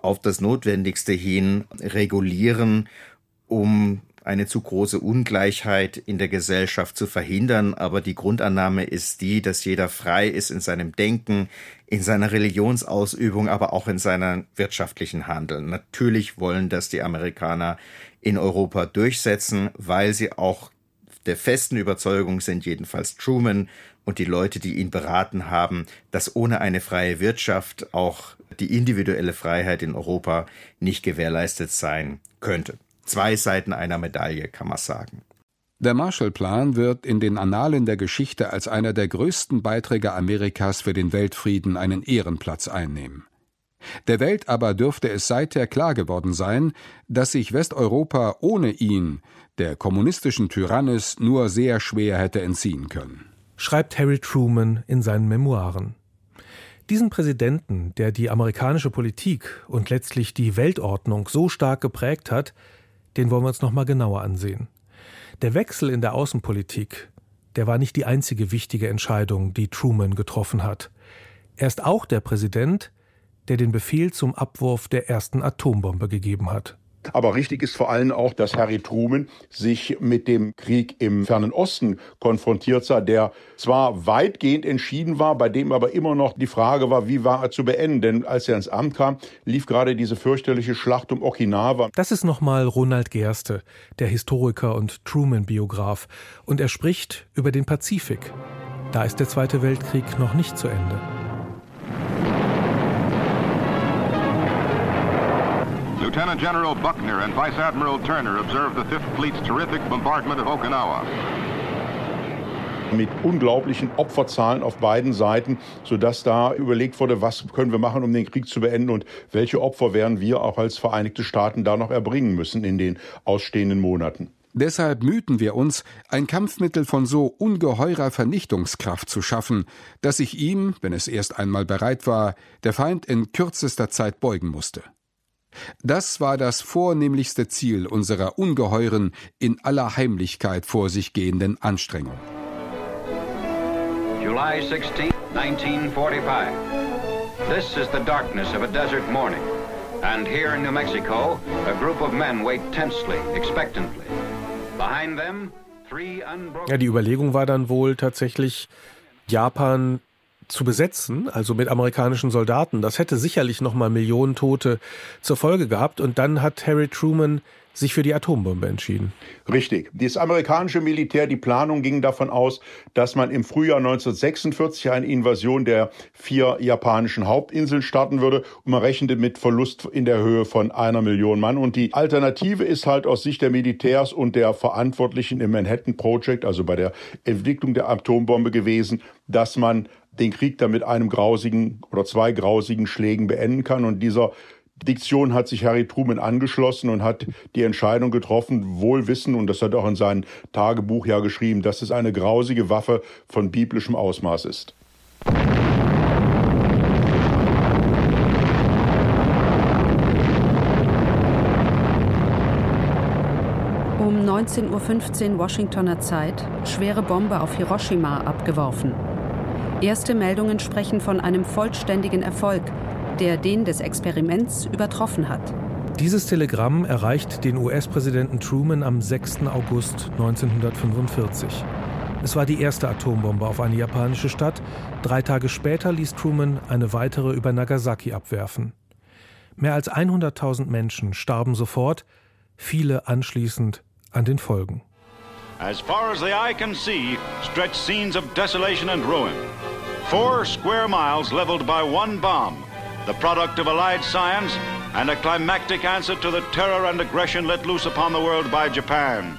auf das Notwendigste hin regulieren, um eine zu große Ungleichheit in der Gesellschaft zu verhindern. Aber die Grundannahme ist die, dass jeder frei ist in seinem Denken, in seiner Religionsausübung, aber auch in seiner wirtschaftlichen Handeln. Natürlich wollen das die Amerikaner in Europa durchsetzen, weil sie auch der festen Überzeugung sind, jedenfalls Truman und die Leute, die ihn beraten haben, dass ohne eine freie Wirtschaft auch die individuelle Freiheit in Europa nicht gewährleistet sein könnte zwei Seiten einer Medaille, kann man sagen. Der Marshallplan wird in den Annalen der Geschichte als einer der größten Beiträge Amerikas für den Weltfrieden einen Ehrenplatz einnehmen. Der Welt aber dürfte es seither klar geworden sein, dass sich Westeuropa ohne ihn der kommunistischen Tyrannis nur sehr schwer hätte entziehen können. Schreibt Harry Truman in seinen Memoiren. Diesen Präsidenten, der die amerikanische Politik und letztlich die Weltordnung so stark geprägt hat, den wollen wir uns noch mal genauer ansehen. Der Wechsel in der Außenpolitik, der war nicht die einzige wichtige Entscheidung, die Truman getroffen hat. Er ist auch der Präsident, der den Befehl zum Abwurf der ersten Atombombe gegeben hat. Aber richtig ist vor allem auch, dass Harry Truman sich mit dem Krieg im fernen Osten konfrontiert sah, der zwar weitgehend entschieden war, bei dem aber immer noch die Frage war, wie war er zu beenden. Denn als er ins Amt kam, lief gerade diese fürchterliche Schlacht um Okinawa. Das ist nochmal Ronald Gerste, der Historiker und Truman-Biograf. Und er spricht über den Pazifik. Da ist der Zweite Weltkrieg noch nicht zu Ende. Lieutenant General Buckner and Vice Admiral Turner observed the Fifth Fleet's terrific bombardment of Okinawa. Mit unglaublichen Opferzahlen auf beiden Seiten, sodass da überlegt wurde, was können wir machen, um den Krieg zu beenden und welche Opfer werden wir auch als Vereinigte Staaten da noch erbringen müssen in den ausstehenden Monaten. Deshalb mühten wir uns, ein Kampfmittel von so ungeheurer Vernichtungskraft zu schaffen, dass sich ihm, wenn es erst einmal bereit war, der Feind in kürzester Zeit beugen musste. Das war das vornehmlichste Ziel unserer ungeheuren, in aller Heimlichkeit vor sich gehenden Anstrengung. July 16, 1945. This is the darkness of a desert morning. And here in New Mexico, a group of men wait tensely, expectantly. Behind them, three unbroken. Ja, die Überlegung war dann wohl tatsächlich, Japan zu besetzen, also mit amerikanischen Soldaten, das hätte sicherlich nochmal Millionen Tote zur Folge gehabt. Und dann hat Harry Truman sich für die Atombombe entschieden. Richtig. Das amerikanische Militär, die Planung ging davon aus, dass man im Frühjahr 1946 eine Invasion der vier japanischen Hauptinseln starten würde und man rechnete mit Verlust in der Höhe von einer Million Mann. Und die Alternative ist halt aus Sicht der Militärs und der Verantwortlichen im Manhattan Project, also bei der Entwicklung der Atombombe gewesen, dass man den Krieg dann mit einem grausigen oder zwei grausigen Schlägen beenden kann. Und dieser Diktion hat sich Harry Truman angeschlossen und hat die Entscheidung getroffen, wohl wissen, und das hat auch in seinem Tagebuch ja geschrieben, dass es eine grausige Waffe von biblischem Ausmaß ist. Um 19.15 Uhr Washingtoner Zeit schwere Bombe auf Hiroshima abgeworfen. Erste Meldungen sprechen von einem vollständigen Erfolg, der den des Experiments übertroffen hat. Dieses Telegramm erreicht den US-Präsidenten Truman am 6. August 1945. Es war die erste Atombombe auf eine japanische Stadt. Drei Tage später ließ Truman eine weitere über Nagasaki abwerfen. Mehr als 100.000 Menschen starben sofort, viele anschließend an den Folgen. As far as the eye can see, stretch scenes of desolation and ruin. Four square miles leveled by one bomb, the product of allied science and a climactic answer to the terror and aggression let loose upon the world by Japan.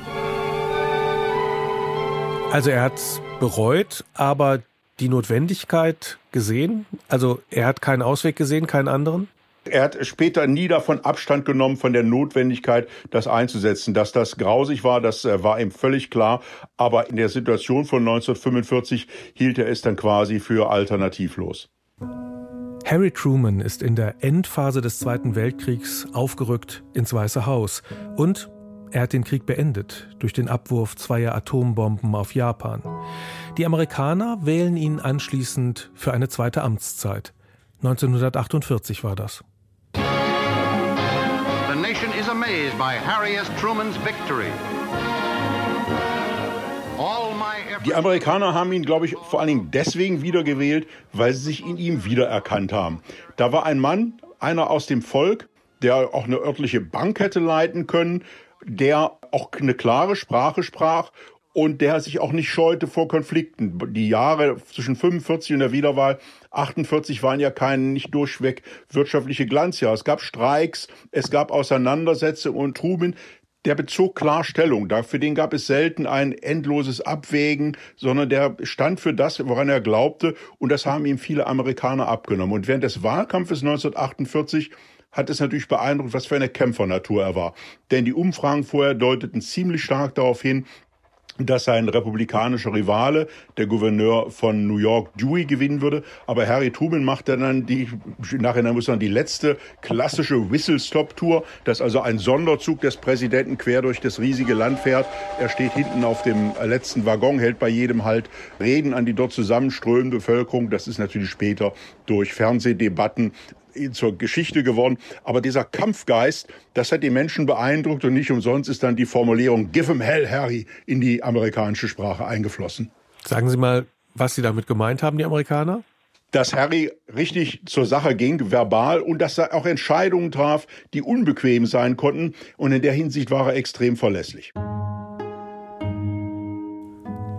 Also er hat bereut, aber die Notwendigkeit gesehen. Also er hat keinen Ausweg gesehen, keinen anderen. Er hat später nie davon Abstand genommen von der Notwendigkeit, das einzusetzen. Dass das grausig war, das äh, war ihm völlig klar. Aber in der Situation von 1945 hielt er es dann quasi für alternativlos. Harry Truman ist in der Endphase des Zweiten Weltkriegs aufgerückt ins Weiße Haus und er hat den Krieg beendet durch den Abwurf zweier Atombomben auf Japan. Die Amerikaner wählen ihn anschließend für eine zweite Amtszeit. 1948 war das. Amazed by Harry S. Truman's victory. Die Amerikaner haben ihn, glaube ich, vor allen Dingen deswegen wiedergewählt, weil sie sich in ihm wiedererkannt haben. Da war ein Mann, einer aus dem Volk, der auch eine örtliche Bank hätte leiten können, der auch eine klare Sprache sprach und der sich auch nicht scheute vor Konflikten. Die Jahre zwischen 45 und der Wiederwahl 48 waren ja kein nicht durchweg wirtschaftliche Glanzjahr. Es gab Streiks, es gab Auseinandersetzungen und Truman, der bezog klar Stellung. Für den gab es selten ein endloses Abwägen, sondern der stand für das, woran er glaubte. Und das haben ihm viele Amerikaner abgenommen. Und während des Wahlkampfes 1948 hat es natürlich beeindruckt, was für eine Kämpfernatur er war. Denn die Umfragen vorher deuteten ziemlich stark darauf hin, dass sein republikanischer Rivale, der Gouverneur von New York, Dewey, gewinnen würde. Aber Harry Truman machte dann die, nachher muss man die letzte klassische Whistle-Stop-Tour, dass also ein Sonderzug des Präsidenten quer durch das riesige Land fährt. Er steht hinten auf dem letzten Waggon, hält bei jedem halt Reden an die dort zusammenströmende Bevölkerung. Das ist natürlich später durch Fernsehdebatten zur Geschichte geworden. Aber dieser Kampfgeist, das hat die Menschen beeindruckt und nicht umsonst ist dann die Formulierung Give him hell, Harry, in die amerikanische Sprache eingeflossen. Sagen Sie mal, was Sie damit gemeint haben, die Amerikaner? dass Harry richtig zur Sache ging, verbal, und dass er auch Entscheidungen traf, die unbequem sein konnten. Und in der Hinsicht war er extrem verlässlich.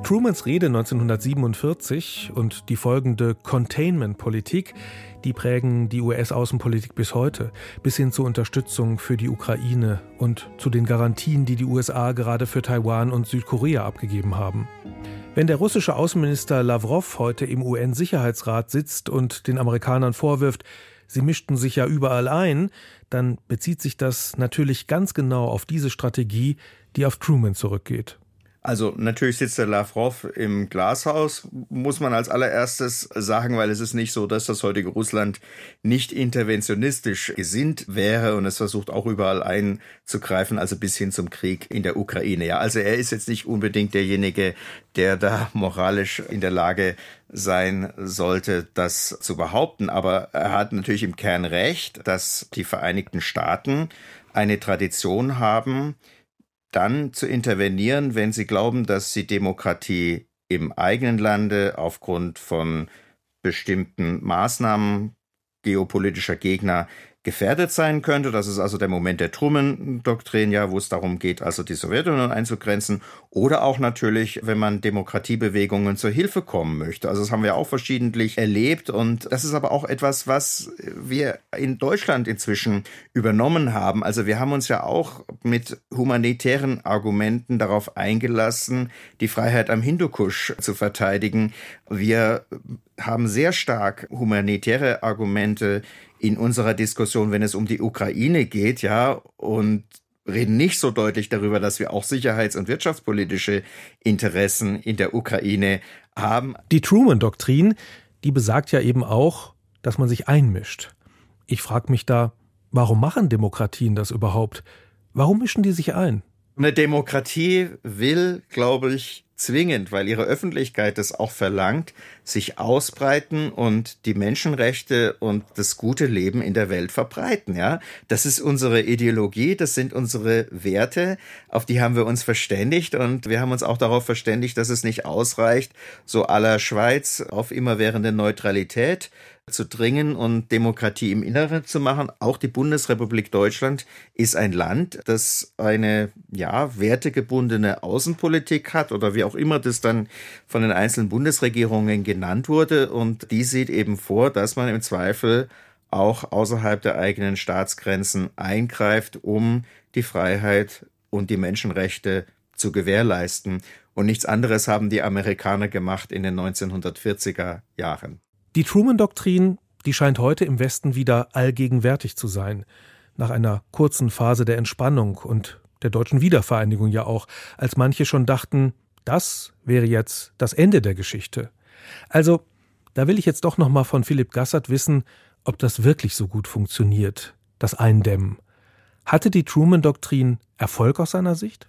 Trumans Rede 1947 und die folgende Containment-Politik, die prägen die US-Außenpolitik bis heute, bis hin zur Unterstützung für die Ukraine und zu den Garantien, die die USA gerade für Taiwan und Südkorea abgegeben haben. Wenn der russische Außenminister Lavrov heute im UN-Sicherheitsrat sitzt und den Amerikanern vorwirft, sie mischten sich ja überall ein, dann bezieht sich das natürlich ganz genau auf diese Strategie, die auf Truman zurückgeht. Also natürlich sitzt der Lavrov im Glashaus, muss man als allererstes sagen, weil es ist nicht so, dass das heutige Russland nicht interventionistisch gesinnt wäre und es versucht auch überall einzugreifen, also bis hin zum Krieg in der Ukraine. Ja, also er ist jetzt nicht unbedingt derjenige, der da moralisch in der Lage sein sollte, das zu behaupten. Aber er hat natürlich im Kern recht, dass die Vereinigten Staaten eine Tradition haben, dann zu intervenieren, wenn sie glauben, dass sie Demokratie im eigenen Lande aufgrund von bestimmten Maßnahmen geopolitischer Gegner gefährdet sein könnte. Das ist also der Moment der Truman-Doktrin, ja, wo es darum geht, also die Sowjetunion einzugrenzen. Oder auch natürlich, wenn man Demokratiebewegungen zur Hilfe kommen möchte. Also das haben wir auch verschiedentlich erlebt. Und das ist aber auch etwas, was wir in Deutschland inzwischen übernommen haben. Also wir haben uns ja auch mit humanitären Argumenten darauf eingelassen, die Freiheit am Hindukusch zu verteidigen. Wir haben sehr stark humanitäre Argumente in unserer Diskussion, wenn es um die Ukraine geht, ja, und reden nicht so deutlich darüber, dass wir auch sicherheits- und wirtschaftspolitische Interessen in der Ukraine haben. Die Truman-Doktrin, die besagt ja eben auch, dass man sich einmischt. Ich frage mich da, warum machen Demokratien das überhaupt? Warum mischen die sich ein? Eine Demokratie will, glaube ich, zwingend, weil ihre Öffentlichkeit es auch verlangt, sich ausbreiten und die Menschenrechte und das gute Leben in der Welt verbreiten, ja. Das ist unsere Ideologie, das sind unsere Werte, auf die haben wir uns verständigt und wir haben uns auch darauf verständigt, dass es nicht ausreicht, so aller Schweiz auf immerwährende Neutralität zu dringen und Demokratie im Inneren zu machen. Auch die Bundesrepublik Deutschland ist ein Land, das eine ja wertegebundene Außenpolitik hat oder wie auch immer das dann von den einzelnen Bundesregierungen genannt wurde und die sieht eben vor, dass man im Zweifel auch außerhalb der eigenen Staatsgrenzen eingreift, um die Freiheit und die Menschenrechte zu gewährleisten. Und nichts anderes haben die Amerikaner gemacht in den 1940er Jahren. Die Truman-Doktrin, die scheint heute im Westen wieder allgegenwärtig zu sein. Nach einer kurzen Phase der Entspannung und der deutschen Wiedervereinigung ja auch, als manche schon dachten, das wäre jetzt das Ende der Geschichte. Also, da will ich jetzt doch nochmal von Philipp Gassert wissen, ob das wirklich so gut funktioniert, das Eindämmen. Hatte die Truman-Doktrin Erfolg aus seiner Sicht?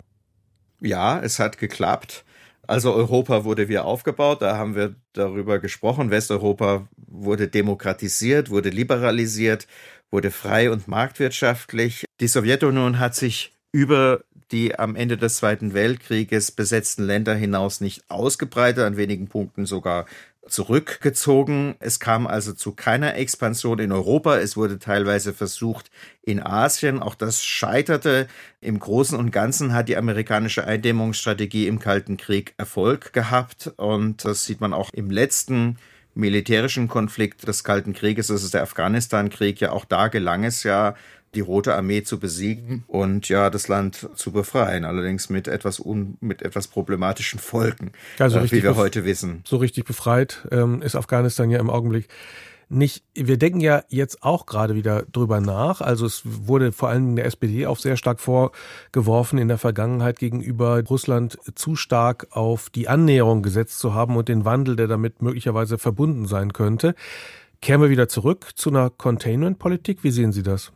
Ja, es hat geklappt. Also Europa wurde wieder aufgebaut, da haben wir darüber gesprochen. Westeuropa wurde demokratisiert, wurde liberalisiert, wurde frei und marktwirtschaftlich. Die Sowjetunion hat sich über die am Ende des Zweiten Weltkrieges besetzten Länder hinaus nicht ausgebreitet, an wenigen Punkten sogar zurückgezogen. Es kam also zu keiner Expansion in Europa. Es wurde teilweise versucht in Asien. Auch das scheiterte. Im Großen und Ganzen hat die amerikanische Eindämmungsstrategie im Kalten Krieg Erfolg gehabt. Und das sieht man auch im letzten militärischen Konflikt des Kalten Krieges. Das ist der Afghanistan-Krieg. Ja, auch da gelang es ja, die Rote Armee zu besiegen und ja, das Land zu befreien. Allerdings mit etwas un, mit etwas problematischen Folgen, also äh, wie wir heute wissen. So richtig befreit ähm, ist Afghanistan ja im Augenblick nicht. Wir denken ja jetzt auch gerade wieder drüber nach. Also es wurde vor allem der SPD auch sehr stark vorgeworfen, in der Vergangenheit gegenüber Russland zu stark auf die Annäherung gesetzt zu haben und den Wandel, der damit möglicherweise verbunden sein könnte. Kehren wir wieder zurück zu einer Containment-Politik. Wie sehen Sie das?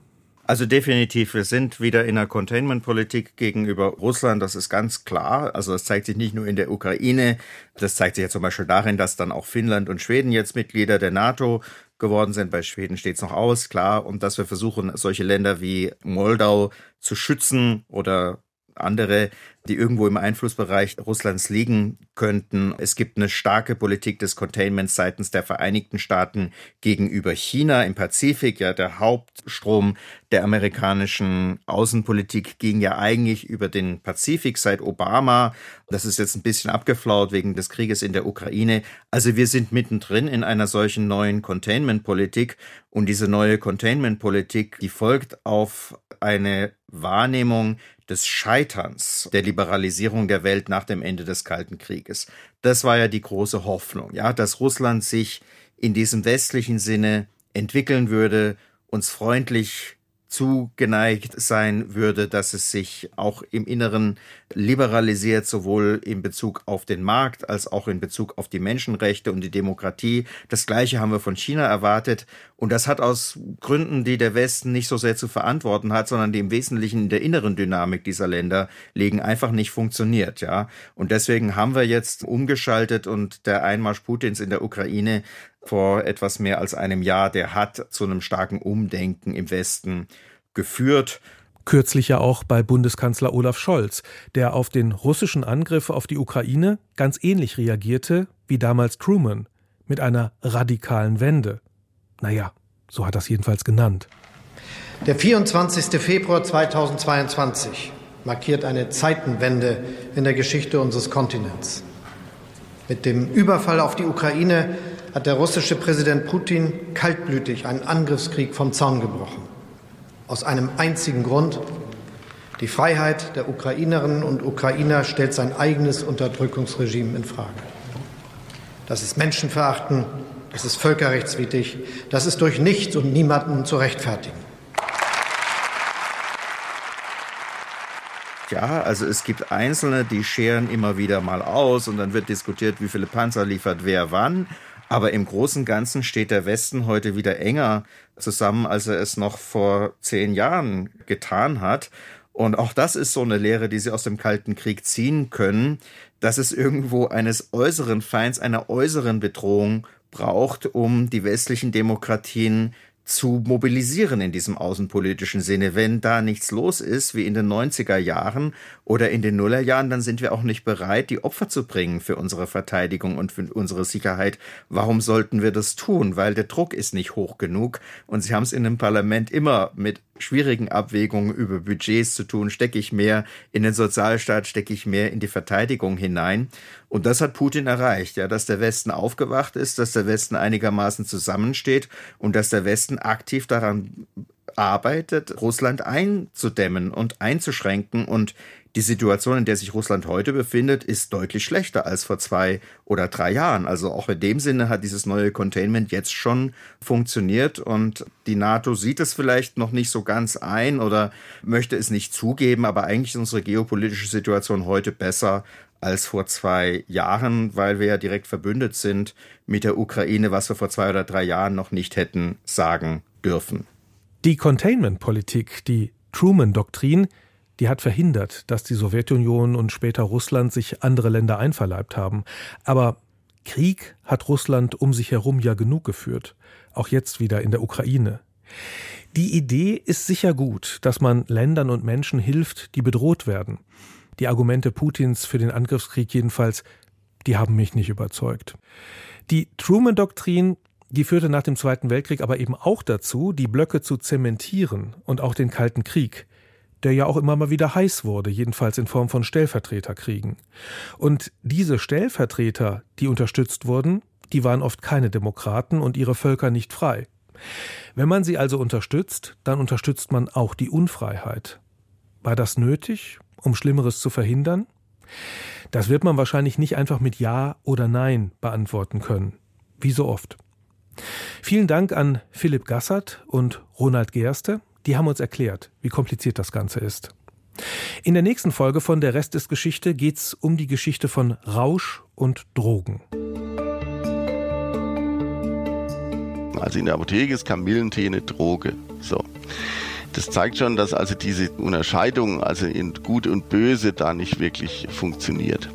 Also definitiv, wir sind wieder in einer Containment-Politik gegenüber Russland, das ist ganz klar. Also das zeigt sich nicht nur in der Ukraine, das zeigt sich ja zum Beispiel darin, dass dann auch Finnland und Schweden jetzt Mitglieder der NATO geworden sind. Bei Schweden steht es noch aus, klar. Und dass wir versuchen, solche Länder wie Moldau zu schützen oder andere, die irgendwo im Einflussbereich Russlands liegen könnten. Es gibt eine starke Politik des Containments seitens der Vereinigten Staaten gegenüber China im Pazifik. Ja, der Hauptstrom der amerikanischen Außenpolitik ging ja eigentlich über den Pazifik seit Obama. Das ist jetzt ein bisschen abgeflaut wegen des Krieges in der Ukraine. Also wir sind mittendrin in einer solchen neuen Containment-Politik und diese neue Containment-Politik, die folgt auf eine Wahrnehmung des Scheiterns der Liberalisierung der Welt nach dem Ende des Kalten Krieges. Das war ja die große Hoffnung, ja, dass Russland sich in diesem westlichen Sinne entwickeln würde, uns freundlich zugeneigt sein würde, dass es sich auch im Inneren liberalisiert, sowohl in Bezug auf den Markt als auch in Bezug auf die Menschenrechte und die Demokratie. Das Gleiche haben wir von China erwartet. Und das hat aus Gründen, die der Westen nicht so sehr zu verantworten hat, sondern die im Wesentlichen in der inneren Dynamik dieser Länder liegen, einfach nicht funktioniert, ja. Und deswegen haben wir jetzt umgeschaltet und der Einmarsch Putins in der Ukraine vor etwas mehr als einem Jahr, der hat zu einem starken Umdenken im Westen geführt. Kürzlich ja auch bei Bundeskanzler Olaf Scholz, der auf den russischen Angriff auf die Ukraine ganz ähnlich reagierte wie damals Truman, mit einer radikalen Wende. Naja, so hat er es jedenfalls genannt. Der 24. Februar 2022 markiert eine Zeitenwende in der Geschichte unseres Kontinents. Mit dem Überfall auf die Ukraine hat der russische Präsident Putin kaltblütig einen Angriffskrieg vom Zaun gebrochen. Aus einem einzigen Grund. Die Freiheit der Ukrainerinnen und Ukrainer stellt sein eigenes Unterdrückungsregime in Frage. Das ist Menschenverachten, das ist völkerrechtswidrig, das ist durch nichts und niemanden zu rechtfertigen. Ja, also es gibt Einzelne, die scheren immer wieder mal aus und dann wird diskutiert, wie viele Panzer liefert wer wann. Aber im Großen und Ganzen steht der Westen heute wieder enger zusammen, als er es noch vor zehn Jahren getan hat. Und auch das ist so eine Lehre, die sie aus dem Kalten Krieg ziehen können, dass es irgendwo eines äußeren Feinds, einer äußeren Bedrohung braucht, um die westlichen Demokratien zu mobilisieren in diesem außenpolitischen Sinne. Wenn da nichts los ist, wie in den 90er Jahren oder in den Nullerjahren, dann sind wir auch nicht bereit, die Opfer zu bringen für unsere Verteidigung und für unsere Sicherheit. Warum sollten wir das tun? Weil der Druck ist nicht hoch genug. Und Sie haben es in dem Parlament immer mit schwierigen Abwägungen über Budgets zu tun. Stecke ich mehr in den Sozialstaat, stecke ich mehr in die Verteidigung hinein. Und das hat Putin erreicht, ja, dass der Westen aufgewacht ist, dass der Westen einigermaßen zusammensteht und dass der Westen aktiv daran arbeitet, Russland einzudämmen und einzuschränken und die Situation, in der sich Russland heute befindet, ist deutlich schlechter als vor zwei oder drei Jahren. Also auch in dem Sinne hat dieses neue Containment jetzt schon funktioniert und die NATO sieht es vielleicht noch nicht so ganz ein oder möchte es nicht zugeben, aber eigentlich ist unsere geopolitische Situation heute besser als vor zwei Jahren, weil wir ja direkt verbündet sind mit der Ukraine, was wir vor zwei oder drei Jahren noch nicht hätten sagen dürfen. Die Containment-Politik, die Truman-Doktrin, die hat verhindert, dass die Sowjetunion und später Russland sich andere Länder einverleibt haben. Aber Krieg hat Russland um sich herum ja genug geführt, auch jetzt wieder in der Ukraine. Die Idee ist sicher gut, dass man Ländern und Menschen hilft, die bedroht werden. Die Argumente Putins für den Angriffskrieg jedenfalls, die haben mich nicht überzeugt. Die Truman-Doktrin, die führte nach dem Zweiten Weltkrieg aber eben auch dazu, die Blöcke zu zementieren und auch den Kalten Krieg der ja auch immer mal wieder heiß wurde, jedenfalls in Form von Stellvertreterkriegen. Und diese Stellvertreter, die unterstützt wurden, die waren oft keine Demokraten und ihre Völker nicht frei. Wenn man sie also unterstützt, dann unterstützt man auch die Unfreiheit. War das nötig, um Schlimmeres zu verhindern? Das wird man wahrscheinlich nicht einfach mit Ja oder Nein beantworten können, wie so oft. Vielen Dank an Philipp Gassert und Ronald Gerste die haben uns erklärt, wie kompliziert das Ganze ist. In der nächsten Folge von Der Rest ist Geschichte geht es um die Geschichte von Rausch und Drogen. Also in der Apotheke ist Kamillentee eine Droge. So. Das zeigt schon, dass also diese Unterscheidung, also in Gut und Böse, da nicht wirklich funktioniert.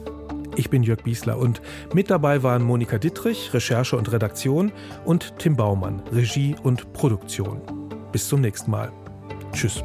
Ich bin Jörg Biesler und mit dabei waren Monika Dittrich, Recherche und Redaktion und Tim Baumann, Regie und Produktion. Bis zum nächsten Mal. Tschüss.